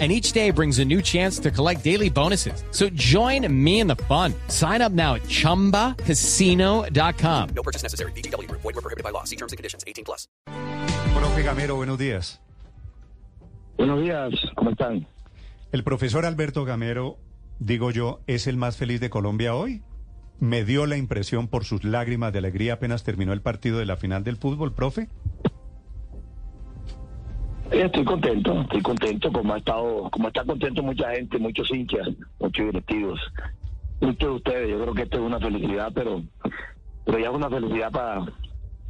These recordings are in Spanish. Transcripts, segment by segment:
And each day brings a new chance to collect daily bonuses. So join me in the fun. Sign up now at ChumbaCasino.com. No purchase necessary. BGW. Void were prohibited by law. See terms and conditions. 18 plus. Profe Gamero, buenos días. Buenos días, ¿cómo están? El profesor Alberto Gamero, digo yo, es el más feliz de Colombia hoy. Me dio la impresión por sus lágrimas de alegría apenas terminó el partido de la final del fútbol, profe. Eh, Estoy contento, estoy contento como ha estado, como está contento mucha gente, muchos hinchas, muchos directivos, muchos de ustedes. Yo creo que esto es una felicidad, pero, pero ya es una felicidad para,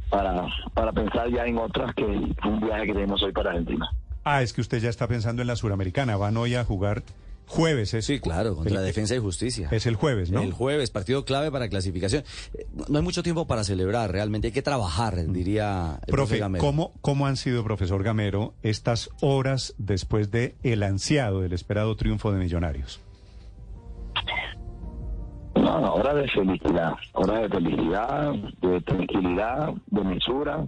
para, para pensar ya en otras que un viaje que tenemos hoy para Argentina. Ah, es que usted ya está pensando en la Suramericana. Van hoy a jugar jueves, ¿es? Sí, claro, contra El- la Defensa y Justicia. Es el jueves, ¿no? El jueves, partido clave para clasificación. Eh, No hay mucho tiempo para celebrar, realmente hay que trabajar, diría el Profe, Gamero. ¿cómo, ¿cómo han sido, profesor Gamero, estas horas después de el ansiado, del esperado triunfo de Millonarios? No, no, hora de felicidad, hora de felicidad, de tranquilidad, de mesura,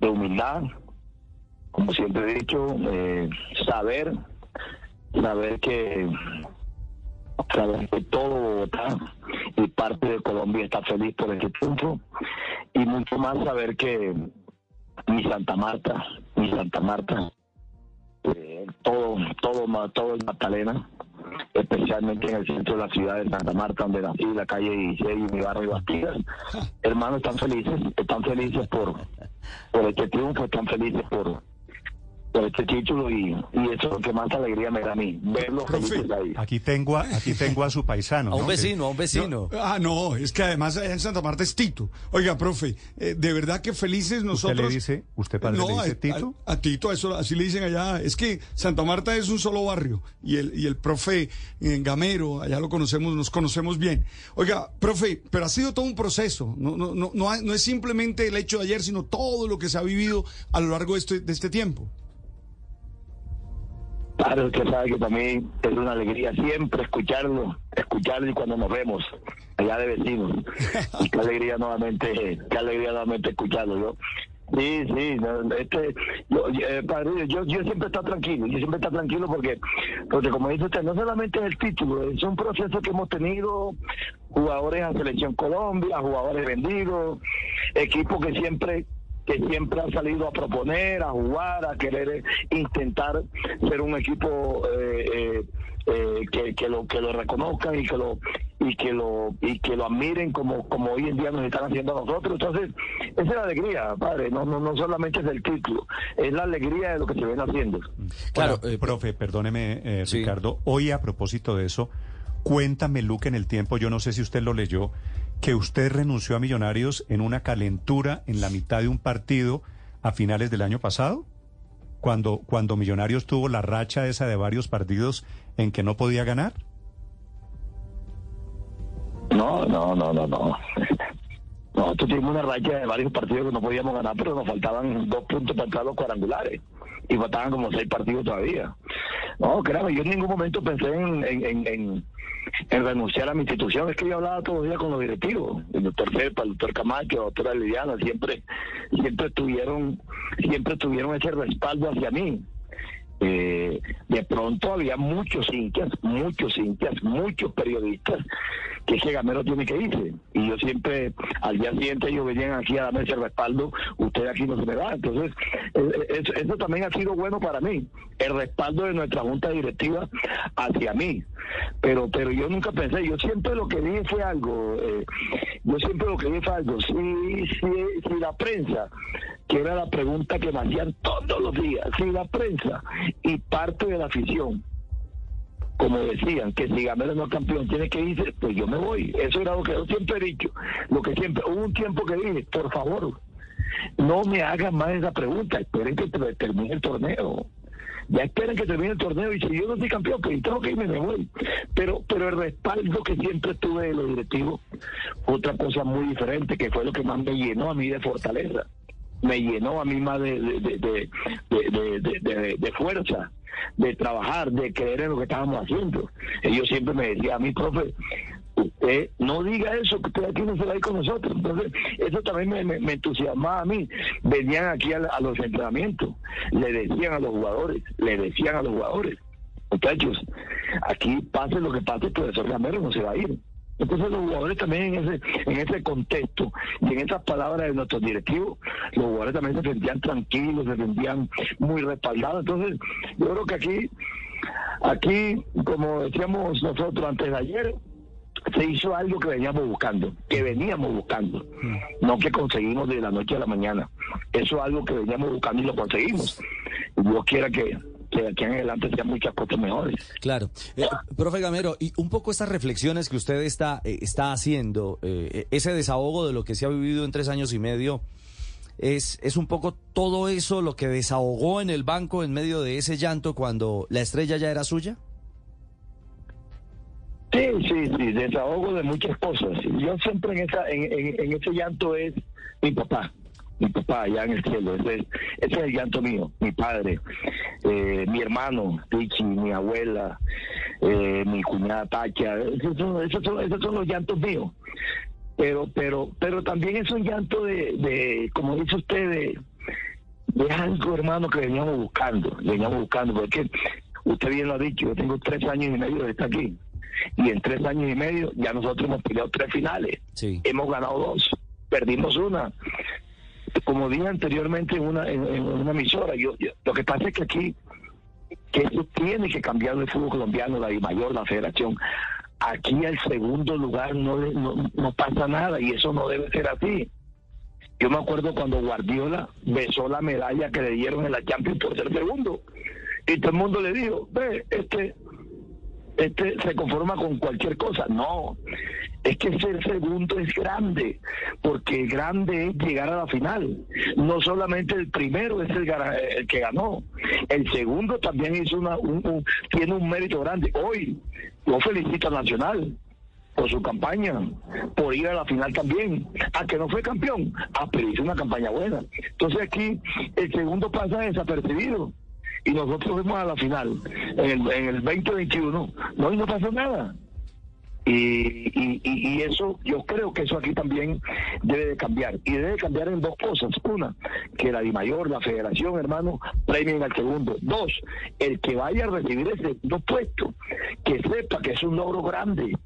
de humildad, como siempre he dicho, eh, saber, saber que saber que todo Bogotá y parte de Colombia está feliz por este triunfo y mucho más saber que mi Santa Marta, mi Santa Marta, eh, todo, todo, todo el Magdalena, especialmente en el centro de la ciudad de Santa Marta, donde nací, la calle 16 y mi barrio Bastidas. Hermanos, están felices, están felices por, por este triunfo, están felices por este título y, y eso es lo que más alegría me da a mí, verlos felices ahí. Aquí tengo a, aquí tengo a su paisano. A un ¿no? vecino, a un vecino. Ah, no, es que además allá en Santa Marta es Tito. Oiga, profe, eh, de verdad que felices nosotros. le dice- usted, padre, le dice a- Tito? A, a Tito, eso, así le dicen allá. Es que Santa Marta es un solo barrio y el, y el profe eh, Gamero, allá lo conocemos, nos conocemos bien. Oiga, profe, pero ha sido todo un proceso. No, no, no, no, no es simplemente el hecho de ayer, sino todo lo que se ha vivido a lo largo de este, de este tiempo. Claro, usted sabe que también es una alegría siempre escucharlo, escucharlo y cuando nos vemos allá de vecinos. Y qué alegría nuevamente, qué alegría nuevamente escucharlo, ¿no? Sí, sí, este, yo, eh, padre, yo, yo siempre estoy tranquilo, yo siempre estoy tranquilo porque, porque como dice usted, no solamente es el título, es un proceso que hemos tenido, jugadores a Selección Colombia, jugadores vendidos, equipos que siempre que siempre han salido a proponer, a jugar, a querer intentar ser un equipo eh, eh, eh, que, que lo que lo reconozcan y que lo y que lo y que lo admiren como como hoy en día nos están haciendo a nosotros. Entonces, esa es la alegría, padre, no no, no solamente es el título, es la alegría de lo que se viene haciendo. Claro, eh, profe, perdóneme, eh, sí. Ricardo. Hoy, a propósito de eso, cuéntame, Luke, en el tiempo, yo no sé si usted lo leyó, que usted renunció a Millonarios en una calentura en la mitad de un partido a finales del año pasado, cuando, cuando Millonarios tuvo la racha esa de varios partidos en que no podía ganar. No, no, no, no, no. Nosotros tuvimos una racha de varios partidos que no podíamos ganar, pero nos faltaban dos puntos para entrar los cuadrangulares. Y faltaban como seis partidos todavía. No, créame, yo en ningún momento pensé en, en, en, en- en renunciar a mi institución. Es que yo hablaba todos los días con los directivos. El doctor Serpa, el doctor Camacho, la doctora Liliana, siempre, siempre tuvieron, siempre tuvieron ese respaldo hacia mí. Eh, de pronto había muchos hinchas, muchos hinchas, muchos periodistas que ese gamero tiene que irse. Y yo siempre, al día siguiente ellos venían aquí a darme ese respaldo, usted aquí no se me va. Entonces, eh, eh, eso, también ha sido bueno para mí, el respaldo de nuestra junta directiva hacia mí. Pero pero yo nunca pensé, yo siempre lo que dije fue algo, eh, yo siempre lo que dije fue algo, si, si, si la prensa, que era la pregunta que me hacían todos los días, si la prensa y parte de la afición como decían, que si Gamero no es campeón tiene que irse, pues yo me voy. Eso era lo que yo siempre he dicho. Lo que siempre, hubo un tiempo que dije, por favor, no me hagan más esa pregunta, esperen que te- termine el torneo. Ya esperen que termine el torneo y si yo no soy campeón, pues tengo que irme, me voy. Pero, pero el respaldo que siempre tuve de los directivos, otra cosa muy diferente, que fue lo que más me llenó a mí de fortaleza. Me llenó a mí más de, de, de, fuerza, de trabajar, de creer en lo que estábamos haciendo. Ellos siempre me decían a mí, profe, usted no diga eso, que usted aquí no se va a ir con nosotros. Entonces, eso también me entusiasmaba a mí. Venían aquí a, a los entrenamientos, le decían a los jugadores, le decían a los jugadores, muchachos, aquí pase lo que pase, el profesor Gamero no se va a ir. Entonces los jugadores también en ese, en ese contexto y en esas palabras de nuestros directivos, los jugadores también se sentían tranquilos, se sentían muy respaldados. Entonces, yo creo que aquí, aquí, como decíamos nosotros antes de ayer, se hizo algo que veníamos buscando, que veníamos buscando, no que conseguimos de la noche a la mañana. Eso es algo que veníamos buscando y lo conseguimos. Dios quiera que, que de aquí en adelante sean muchas cosas mejores. Claro. Eh, profe Gamero, y un poco estas reflexiones que usted está, eh, está haciendo, eh, ese desahogo de lo que se ha vivido en tres años y medio, es, es un poco todo eso lo que desahogó en el banco en medio de ese llanto cuando la estrella ya era suya. Sí, sí, sí, desahogo de muchas cosas. Yo siempre en esa, en, en- en ese llanto es mi papá, mi papá allá en el cielo. Ese, es- ese es el llanto mío, mi padre, eh, mi hermano, Pichi, mi abuela, eh, mi cuñada Tacha. Esos son, esos son, esos son los llantos míos. Pero, pero, pero también es un llanto de, de como dice usted, de, de algo, hermano, que veníamos buscando, veníamos buscando, porque usted bien lo ha dicho, yo tengo tres años y medio de estar aquí, y en tres años y medio ya nosotros hemos peleado tres finales, Sí. hemos ganado dos, perdimos una. Como dije anteriormente en una, en, una emisora, yo, lo que pasa es que aquí, que eso tiene que cambiar el fútbol colombiano, la mayor, la federación. Aquí al segundo lugar no, no, no pasa nada y eso no debe ser así. Yo me acuerdo cuando Guardiola besó la medalla que le dieron en la Champions por ser segundo. Y todo el mundo le dijo, ve, este, este se conforma con cualquier cosa. No, es que ser segundo es grande, porque grande es llegar a la final. No solamente el primero es el, el que ganó, el segundo también hizo una, un- tiene un mérito grande. Hoy yo felicito a Nacional por su campaña, por ir a la final también. A que no fue campeón, ah, pero hizo una campaña buena. Entonces aquí el segundo pasa desapercibido y nosotros fuimos a la final en el, en el 2021, no, y no pasó nada. Y, y, y- eso, yo creo que eso aquí también debe de cambiar. Y debe de cambiar en dos cosas. Una, que la DIMAYOR, la federación, hermano, premien al segundo. Dos, el que vaya a recibir ese segundo puesto, que sepa que es un logro grande.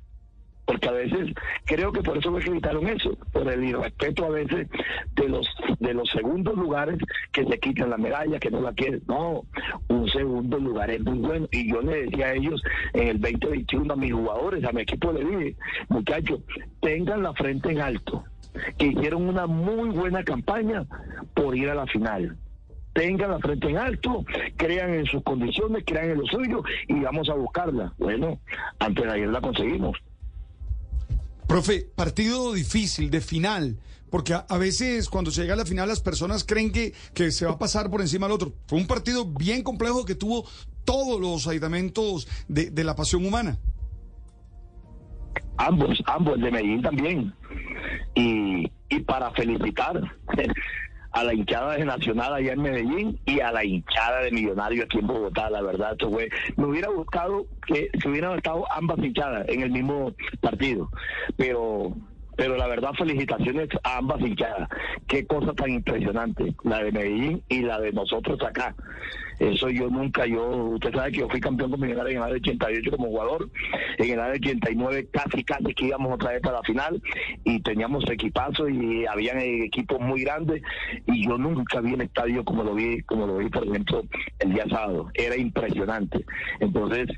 Porque a veces creo que por eso que quitaron eso, por el irrespeto a veces de los de los segundos lugares que se quitan la medalla, que no la quieren. No, un segundo lugar es muy bueno. Y yo le decía a ellos en el 2021 a mis jugadores, a mi equipo le dije, muchachos, tengan la frente en alto, que hicieron una muy buena campaña por ir a la final tengan la frente en alto, crean en sus condiciones, crean en lo suyo y vamos a buscarla. Bueno, antes de ayer la conseguimos. Profe, partido difícil, de final, porque a, veces cuando se llega a la final las personas creen que, que se va a pasar por encima del otro. Fue un partido bien complejo que tuvo todos los aditamentos de, de la pasión humana. Ambos, ambos, de Medellín también. Y, y para felicitar a la hinchada de Nacional allá en Medellín y a la hinchada de Millonario aquí en Bogotá, la verdad, esto fue, me hubiera gustado que se hubieran estado ambas hinchadas en el mismo partido, pero pero la verdad felicitaciones a ambas hinchadas. Qué cosa tan impresionante, la de Medellín y la de nosotros acá. Eso yo nunca, yo, usted sabe que yo fui campeón con Millonarios en el año 88 como jugador, en el año 89 casi, casi que íbamos otra vez para la final y teníamos equipazo y habían equipos muy grandes y yo nunca vi el estadio como lo vi, como lo vi por ejemplo el día sábado. Era impresionante. Entonces,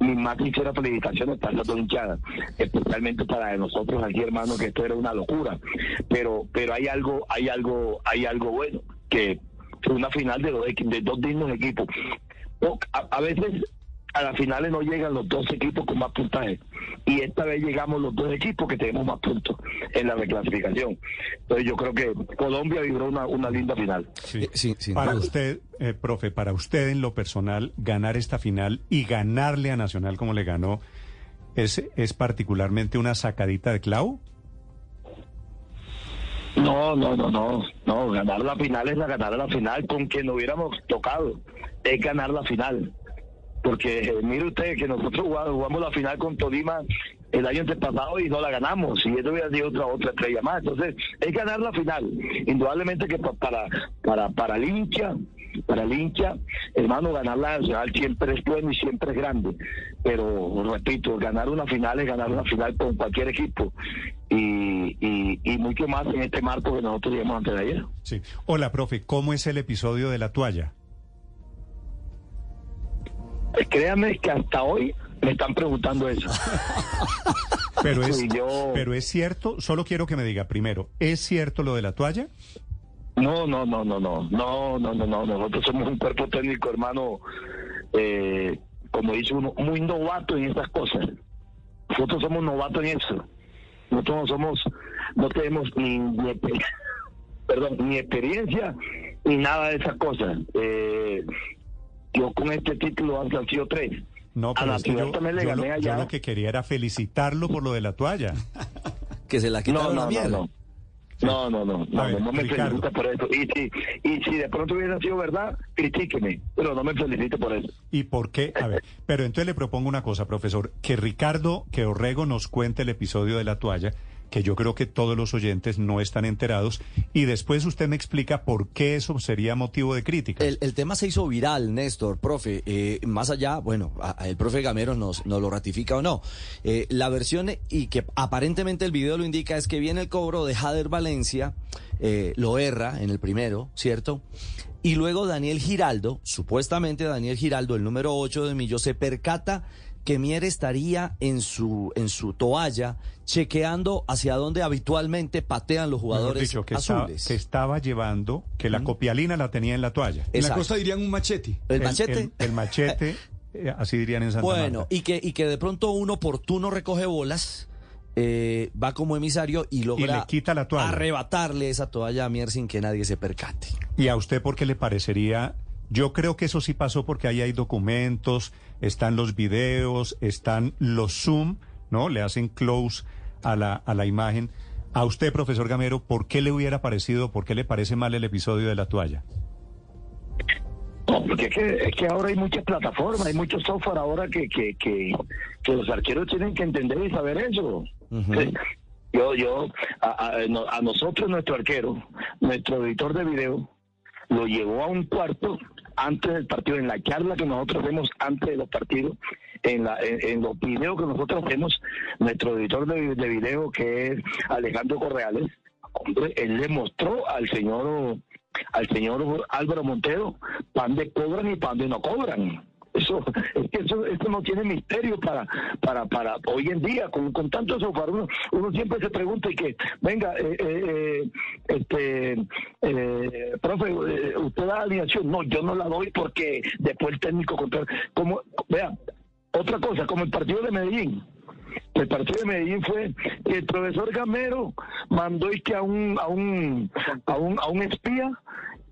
mis más sinceras felicitaciones para las dos hinchadas, especialmente para nosotros aquí, hermano, que esto era una locura. Pero, pero hay algo, hay algo, hay algo bueno, que una final de dos, de dos dignos equipos. O- A, a veces a las finales no llegan los dos equipos con más puntaje. Y esta vez llegamos los dos equipos que tenemos más puntos en la reclasificación. Entonces yo creo que Colombia vibró una, una linda final. Eh, sí, para usted, eh, profe, para usted en lo personal, ganar esta final y ganarle a Nacional como le ganó, ¿es, es particularmente una sacadita de clavo? No, no, no, no, no, ganar la final es la ganar la final con quien no hubiéramos tocado, es ganar la final. Porque eh, mire usted que nosotros jugamos, la final con Tolima el año antepasado y no la ganamos, y eso hubiera sido otra otra estrella más. Entonces, es ganar la final. Indudablemente que pa- para para para el hincha, para el hincha, hermano, ganar la nacional siempre es bueno y siempre es grande. Pero repito, ganar una final es ganar una final con cualquier equipo. Y, y, y mucho más en este marco que nosotros llevamos antes de ayer. Sí. Hola, profe, ¿cómo es el episodio de la toalla? Eh, Créanme que hasta hoy me están preguntando eso. Pero es, yo- pero es cierto, solo quiero que me diga primero, ¿es cierto lo de la toalla? No, no, no, no, no, no, no, no, no. Nosotros somos un cuerpo técnico, hermano, eh, como dice uno, muy novato en estas cosas. Nosotros somos novatos en eso. Nosotros no somos, no tenemos ni, ni perdón, ni experiencia ni nada de esas cosas. Eh, yo con este título han sido tres. No, A pero la es que yo, también le yo gané lo, yo allá. lo que quería era felicitarlo por lo de la toalla. Que se la No, quitaron no, a no, miel. no. No, no, no, no, ver, no me Ricardo. felicita por eso. Y si, y si de pronto hubiera sido verdad, critíqueme, pero no me felicite por eso. ¿Y por qué? A ver, pero entonces le propongo una cosa, profesor, que Ricardo, que Orrego nos cuente el episodio de la toalla, que yo creo que todos los oyentes no están enterados, y después usted me explica por qué eso sería motivo de crítica. El, el tema se hizo viral, Néstor, profe. Eh, más allá, bueno, el profe Gamero nos, nos lo ratifica o no. Eh, la versión, y que aparentemente el video lo indica, es que viene el cobro de Jader Valencia, eh, lo erra en el primero, ¿cierto? Y luego Daniel Giraldo, supuestamente Daniel Giraldo, el número 8 de Millo, se percata que Mier estaría en su, en su toalla chequeando hacia dónde habitualmente patean los jugadores dicho, que, estaba, azules. que estaba llevando, que la copialina la tenía en la toalla. En la costa dirían un machete. ¿El machete? El, el machete, eh, así dirían en Santa Bueno, Marta. y que, y que de pronto un oportuno recoge bolas, eh, va como emisario y logra le quita la toalla. arrebatarle esa toalla a Mier sin que nadie se percate. ¿Y a usted por qué le parecería? Yo creo que eso sí pasó porque ahí hay documentos, están los videos, están los zoom, ¿no? Le hacen close a la, a la imagen. A usted, profesor Gamero, ¿por qué le hubiera parecido, por qué le parece mal el episodio de la toalla? No, porque es que, es que ahora hay muchas plataformas, hay mucho software ahora que, que, que, que los arqueros tienen que entender y saber eso. Yo, yo, a, a- a nosotros, nuestro arquero, nuestro editor de video, lo llevó a un cuarto antes del partido, en la charla que nosotros hacemos antes de los partidos, en, la, en, en los videos que nosotros hacemos, nuestro editor de, de video, que es Alejandro Correales, hombre, él le mostró al señor al señor Álvaro Montero pan de cobran y pan de no cobran. Eso, es que eso, eso no tiene misterio para, para, para hoy en día, con, con tanto software, uno, uno siempre se pregunta y que, venga, eh, eh, eh, este, eh, profe, eh, usted da alineación. No, yo no la doy porque después el técnico contra, como, vea, otra cosa, como el partido de Medellín. El partido de Medellín fue que el profesor Gamero mandó y que a un, a un, a un, a un espía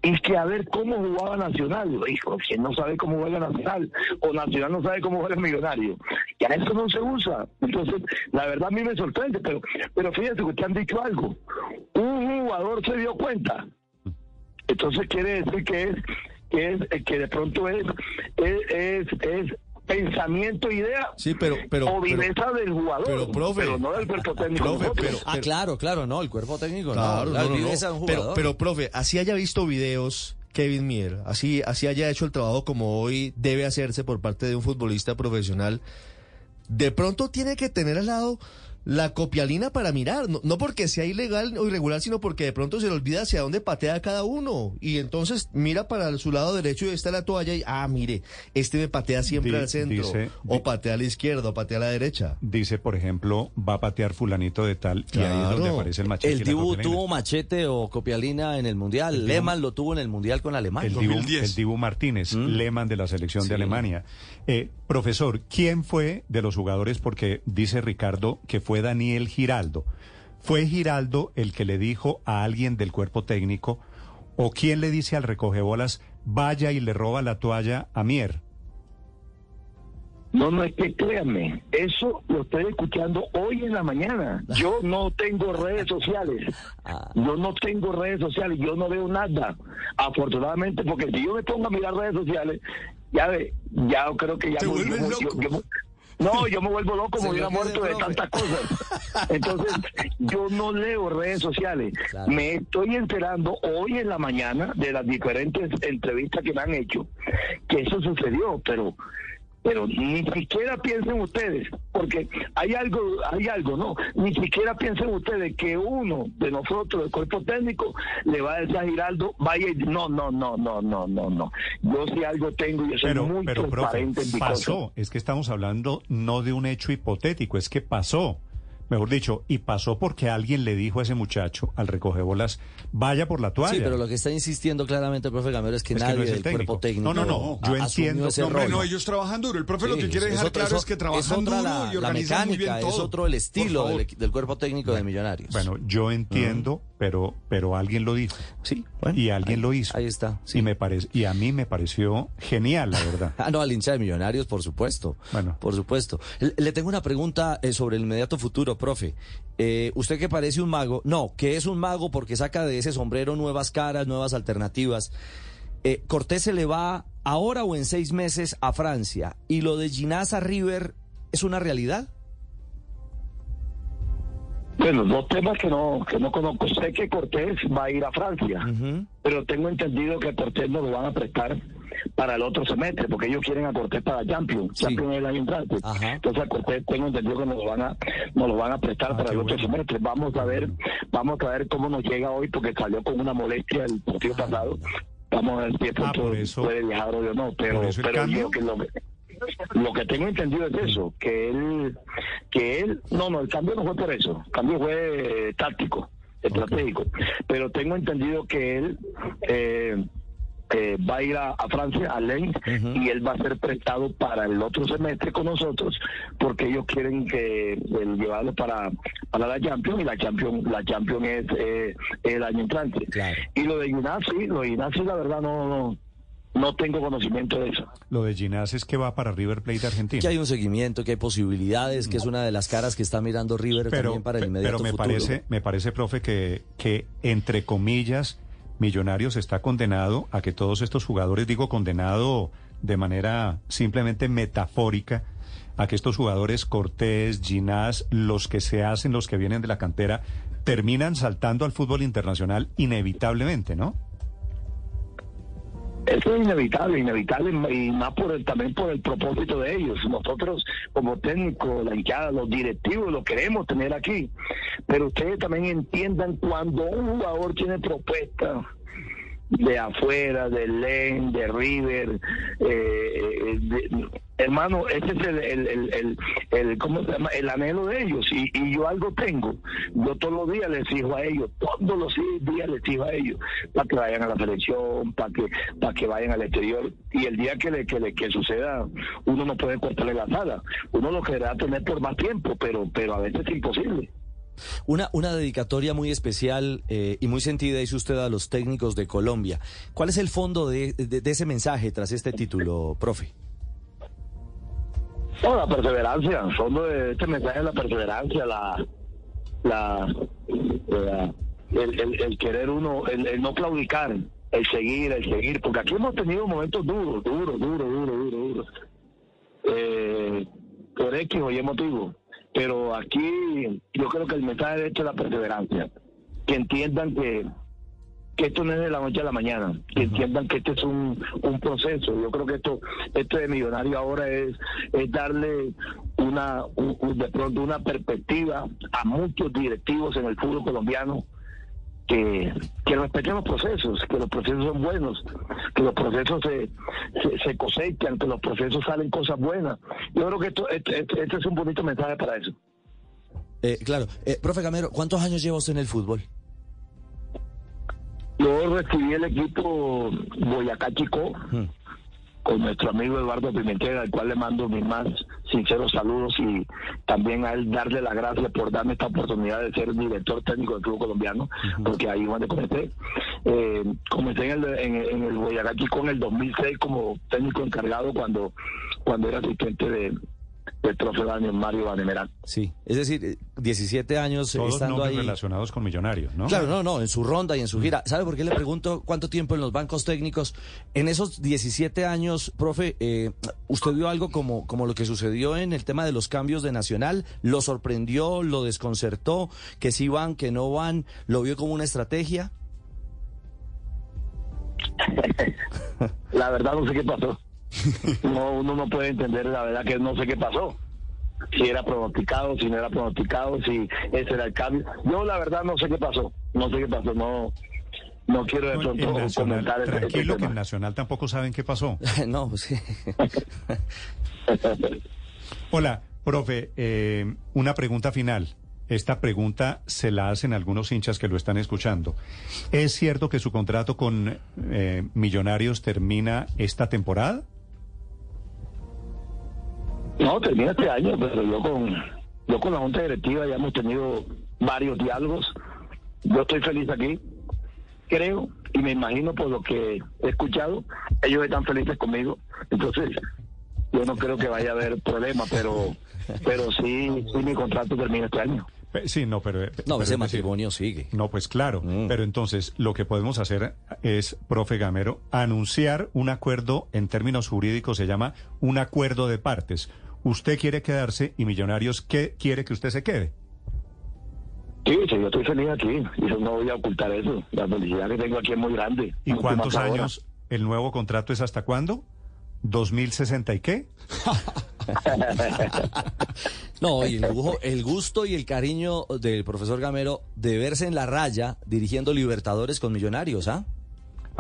y que a ver cómo jugaba Nacional. Hijo, él no sabe cómo juega Nacional, o Nacional no sabe cómo juega Millonario. Ya eso no se usa. Entonces, la verdad a mí me sorprende, pero, pero fíjate que usted han dicho algo. Un jugador se dio cuenta. Entonces quiere decir que es, que es, que de pronto es, es, es, es pensamiento, idea Sí, pero, pero, o pero, viveza del jugador, pero, profe, no del cuerpo técnico. profe, pero- Ah, claro, claro, no, el cuerpo técnico claro, no, Pero, jugador. pero, profe, así haya visto videos Kevin Mier, así, así haya hecho el trabajo como hoy debe hacerse por parte de un futbolista profesional, de pronto tiene que tener al lado la copialina para mirar, no, no porque sea ilegal o irregular, sino porque de pronto se le olvida hacia dónde patea cada uno. Y entonces mira para su lado derecho y está la toalla y, ah, mire, este me patea siempre Di- al centro, dice- o di- patea a la izquierda, o patea a la derecha. Dice, por ejemplo, va a patear fulanito de tal, y ahí es donde aparece el machete. el Dibu tuvo machete o copialina en el Mundial. El Dibu- Lehmann lo tuvo en el Mundial con Alemania. El Dibu, 2010. el Dibu Martínez, Lehmann de la selección Sí. de Alemania. Eh, profesor, ¿quién fue de los jugadores? Porque dice Ricardo que fue Daniel Giraldo. ¿Fue Giraldo el que le dijo a alguien del cuerpo técnico o quién le dice al recogebolas vaya y le roba la toalla a Mier? No, no es que créanme, eso lo estoy escuchando hoy en la mañana. Yo no tengo redes sociales. Yo no tengo redes sociales, yo no veo nada. Afortunadamente, porque si yo me pongo a mirar redes sociales, ya ve, ya creo que ya Te me- vuelves yo- loco. yo- no, yo me vuelvo loco, me Se hubiera muerto de tantas cosas. Entonces, yo no leo redes sociales. Claro. Me estoy enterando hoy en la mañana de las diferentes entrevistas que me han hecho que eso sucedió, pero pero ni siquiera piensen ustedes, porque hay algo, hay algo, ¿no? Ni siquiera piensen ustedes que uno de nosotros, del cuerpo técnico, le va a decir a Giraldo, vaya, y- no, no, no, no, no, no, no. Yo si algo tengo, yo soy Pero, muy pero, profe, transparente en mi cosa. pasó. Es que estamos hablando no de un hecho hipotético, es que pasó. Mejor dicho, y pasó porque alguien le dijo a ese muchacho, al recogebolas, vaya por la toalla. Sí, pero lo que está insistiendo claramente el profe Gamero es que Es que nadie no es el del técnico. cuerpo técnico No, no, no, yo entiendo- ese No, hombre, no, ellos trabajan duro. El profe lo Sí, que quiere dejar es otro- claro es es que trabajan duro la, y la organizan muy mecánica, bien es todo. otro el estilo del, del cuerpo técnico de Millonarios. Bueno, yo entiendo, pero, pero alguien lo dijo. sí, bueno, y alguien ahí- lo hizo. Ahí está. sí. Y, me parece, y a mí me pareció genial, la verdad. Ah, no, al hincha de Millonarios, por supuesto. Bueno. Por supuesto. Le, le tengo una pregunta eh, sobre el inmediato futuro, profe. Eh, usted que parece un mago, no, que es un mago porque saca de ese sombrero nuevas caras, nuevas alternativas. Eh, Cortés se le va ahora o en seis meses a Francia. ¿Y lo de Ginás a River es una realidad? Bueno, dos temas que no, que no conozco. Sé que Cortés va a ir a Francia, pero tengo entendido que Cortés no lo van a prestar para el otro semestre, porque ellos quieren a Cortés para Champions, Sí. Champions el año entrante. Ajá. Entonces a Cortés tengo entendido que nos lo van a, nos lo van a prestar Ah, para el otro bueno. semestre. Vamos a ver, vamos a ver cómo nos llega hoy, porque salió con una molestia el partido pasado. Vamos a ver si Ah, puede viajar hoy o no, pero, pero yo que lo, lo que tengo entendido es eso, que él, que él, no, no, el cambio no fue por eso, el cambio fue eh, táctico, estratégico, pero tengo entendido que él eh, eh, va a ir a, a Francia, a Lens, y él va a ser prestado para el otro semestre con nosotros, porque ellos quieren que el llevarlo para, para la Champions, y la Champions, la Champions es eh, el año entrante. Claro. Y lo de Ginazzi, lo de Ginazzi, la verdad no, no, no tengo conocimiento de eso. Lo de Ginás es que va para River Plate de Argentina. Que hay un seguimiento, que hay posibilidades, que es una de las caras que está mirando River pero, también para el inmediato pero me futuro. parece, me parece, profe, que, que entre comillas, Millonarios está condenado a que todos estos jugadores, digo condenado de manera simplemente metafórica, a que estos jugadores Cortés, Ginás, los que se hacen, los que vienen de la cantera, terminan saltando al fútbol internacional inevitablemente, ¿no? Eso es inevitable, inevitable, y más por el, también por el propósito de ellos. Nosotros, como técnicos, la hinchada, los directivos, lo queremos tener aquí. Pero ustedes también entiendan cuando un jugador tiene propuesta de afuera, de Len, de River, eh, de- hermano, ese es el, el, el, el, ¿cómo se llama? el anhelo de ellos. Y, y yo algo tengo. Yo todos los días les exijo a ellos, todos los días les exijo a ellos, para que vayan a la selección, para que, para que vayan al exterior. Y el día que le, que le que suceda, uno no puede cortarle la sala. Uno lo querrá tener por más tiempo, pero, pero a veces es imposible. Una, una dedicatoria muy especial eh, y muy sentida, dice usted, a los técnicos de Colombia. ¿Cuál es el fondo de, de- de ese mensaje tras este título, profe? No, la perseverancia, este mensaje es la perseverancia, la, la, la- el, el- el querer uno, el, el no claudicar, el seguir, el seguir, porque aquí hemos tenido momentos duros, duros, duros, duros, duros, duros, eh, por X o Y motivo, pero aquí yo creo que el mensaje de esto es la perseverancia, que entiendan que que esto no es de la noche a la mañana, que entiendan que este es un, un proceso. Yo creo que esto, esto de millonario ahora es, es darle una, un- un- de pronto una perspectiva a muchos directivos en el fútbol colombiano que, que respeten los procesos, que los procesos son buenos, que los procesos se, se, se cosechan, que los procesos salen cosas buenas. Yo creo que esto, este, es un bonito mensaje para eso. Eh, claro, eh, profe Gamero, ¿cuántos años lleva usted en el fútbol? Yo recibí el equipo Boyacá Chico Hmm. con nuestro amigo Eduardo Pimentel, al cual le mando mis más sinceros saludos y también a él darle las gracias por darme esta oportunidad de ser director técnico del club colombiano, porque ahí donde comencé. Eh, comencé en el, en, en el Boyacá Chicó en el 2006 como técnico encargado cuando, cuando era asistente de, del trofeo Daniel Mario Vanemerán. Sí, es decir, eh, 17 años Todos estando ahí. relacionados con millonarios, ¿no? Claro, no, no, en su ronda y en su gira. ¿Sabe por qué le pregunto cuánto tiempo en los bancos técnicos? En esos 17 años, profe, eh, ¿usted vio algo como, como lo que sucedió en el tema de los cambios de Nacional? ¿Lo sorprendió, lo desconcertó? ¿Que sí van, que no van? ¿Lo vio como una estrategia? La verdad no sé qué pasó. No, uno no puede entender la verdad que no sé qué pasó. Si era pronosticado, si no era pronosticado, si ese era el cambio. Yo la verdad no sé qué pasó. No sé qué pasó. No, no quiero de No, pronto en Nacional, comentar tranquilo que en tema. Nacional tampoco saben qué pasó. no, pues sí. Hola, profe, eh, una pregunta final. Esta pregunta se la hacen algunos hinchas que lo están escuchando. ¿Es cierto que su contrato con eh, Millonarios termina esta temporada? No, termina este año, pero yo con, yo con la Junta Directiva ya hemos tenido varios diálogos. Yo estoy feliz aquí, creo, y me imagino por lo que he escuchado, ellos están felices conmigo. Entonces, yo no creo que vaya a haber problema, pero, pero sí, sí mi contrato termina este año. Eh, Sí, no, pero... eh, No, pero ese es decir, matrimonio sigue. No, pues claro, Mm. pero entonces lo que podemos hacer es, profe Gamero, anunciar un acuerdo en términos jurídicos, se llama un acuerdo de partes. Usted quiere quedarse y Millonarios ¿qué quiere que usted se quede. Sí, sí, yo estoy feliz aquí, y yo no voy a ocultar eso. La felicidad que tengo aquí es muy grande. ¿Y cuántos años? ¿El nuevo contrato es hasta cuándo? ¿2060 y qué? No, y el, lujo, el gusto y el cariño del profesor Gamero de verse en la raya dirigiendo Libertadores con Millonarios, ¿ah?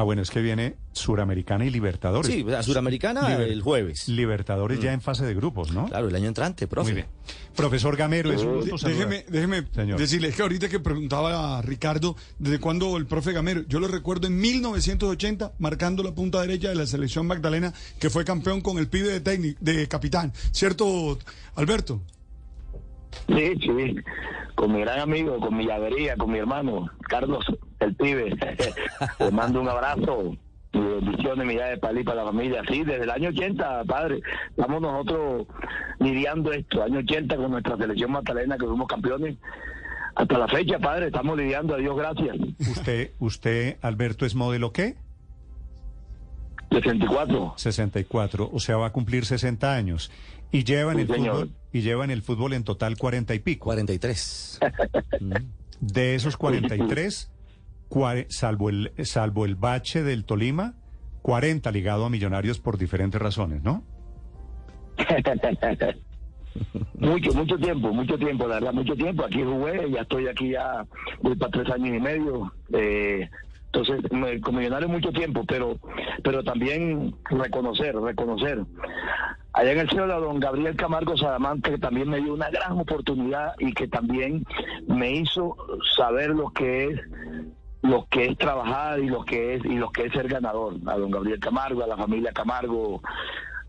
Ah, bueno, es que viene Suramericana y Libertadores. Sí, la Suramericana Liber- el jueves. Libertadores ya en fase de grupos, ¿no? Claro, el año entrante, profe. Muy bien. Profesor Gamero, es un De- gusto saludar. Déjeme, déjeme Señor. decirle es que ahorita que preguntaba a Ricardo desde cuándo el profe Gamero, yo lo recuerdo en 1980 marcando la punta derecha de la selección Magdalena que fue campeón con el pibe de técnico, de capitán, ¿cierto, Alberto? Sí, sí, con mi gran amigo, con mi llavería, con mi hermano, Carlos, el pibe. Le mando un abrazo, mi bendiciones, mi llave para para la familia. Sí, desde el año 80, padre, estamos nosotros lidiando esto, año 80 con nuestra selección magdalena que fuimos campeones. Hasta la fecha, padre, estamos lidiando, a Dios gracias. Usted, usted, Alberto, ¿es modelo qué? 64. 64, o sea, va a cumplir 60 años. Y lleva en Sí, el señor. fútbol, y lleva en el fútbol en total 40 y pico. 43. De esos 43, cua- salvo el, salvo el bache del Tolima, 40 ligado a Millonarios por diferentes razones, ¿no? Mucho, mucho tiempo, mucho tiempo, la verdad, mucho tiempo. Aquí jugué, ya estoy aquí ya, voy para tres años y medio. Eh, entonces, me- mucho tiempo, pero pero también reconocer, reconocer. Allá en el cielo, a don Gabriel Camargo Salamanca, que también me dio una gran oportunidad y que también me hizo saber lo que es lo que es trabajar y lo que es y lo que es ser ganador. A don Gabriel Camargo, a la familia Camargo,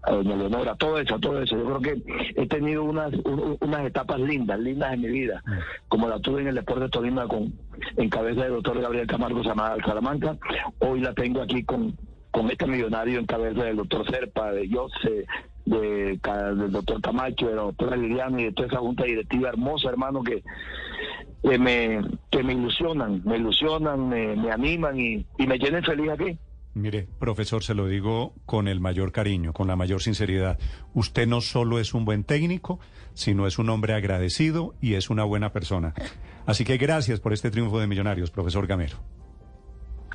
a doña Leonora, todo eso, todo eso. Yo creo que he tenido unas un- unas etapas lindas, lindas en mi vida, como la tuve en el deporte Tolima con en cabeza del doctor Gabriel Camargo Salamanca. Hoy la tengo aquí con con este millonario en cabeza del doctor Serpa, de Jose, de, del doctor Camacho, de la doctora Liliana y de toda esa junta directiva hermosa, hermano, que, que me que me ilusionan, me ilusionan, me, me animan y, y me tienen feliz aquí. Mire, profesor, se lo digo con el mayor cariño, con la mayor sinceridad. Usted no solo es un buen técnico, sino es un hombre agradecido y es una buena persona. Así que gracias por este triunfo de Millonarios, profesor Gamero.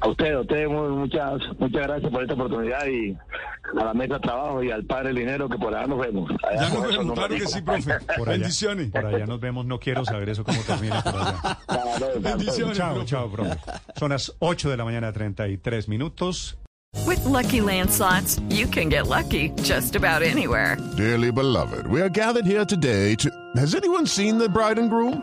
A usted, a usted mu- muchas muchas gracias por esta oportunidad y a la mesa de trabajo y al padre Linero que por allá nos vemos. Allá Ya nos vemos, claro que sí, profe. Por allá, Bendiciones. por allá nos vemos, no quiero saber eso cómo termina por allá. Claro. Bendiciones. Chao, profe. chao, profe. Son las 8 de la mañana, 33 minutos. With Lucky Land slots, you can get lucky just about anywhere. Dearly beloved, we are gathered here today to. Has anyone seen the bride and groom?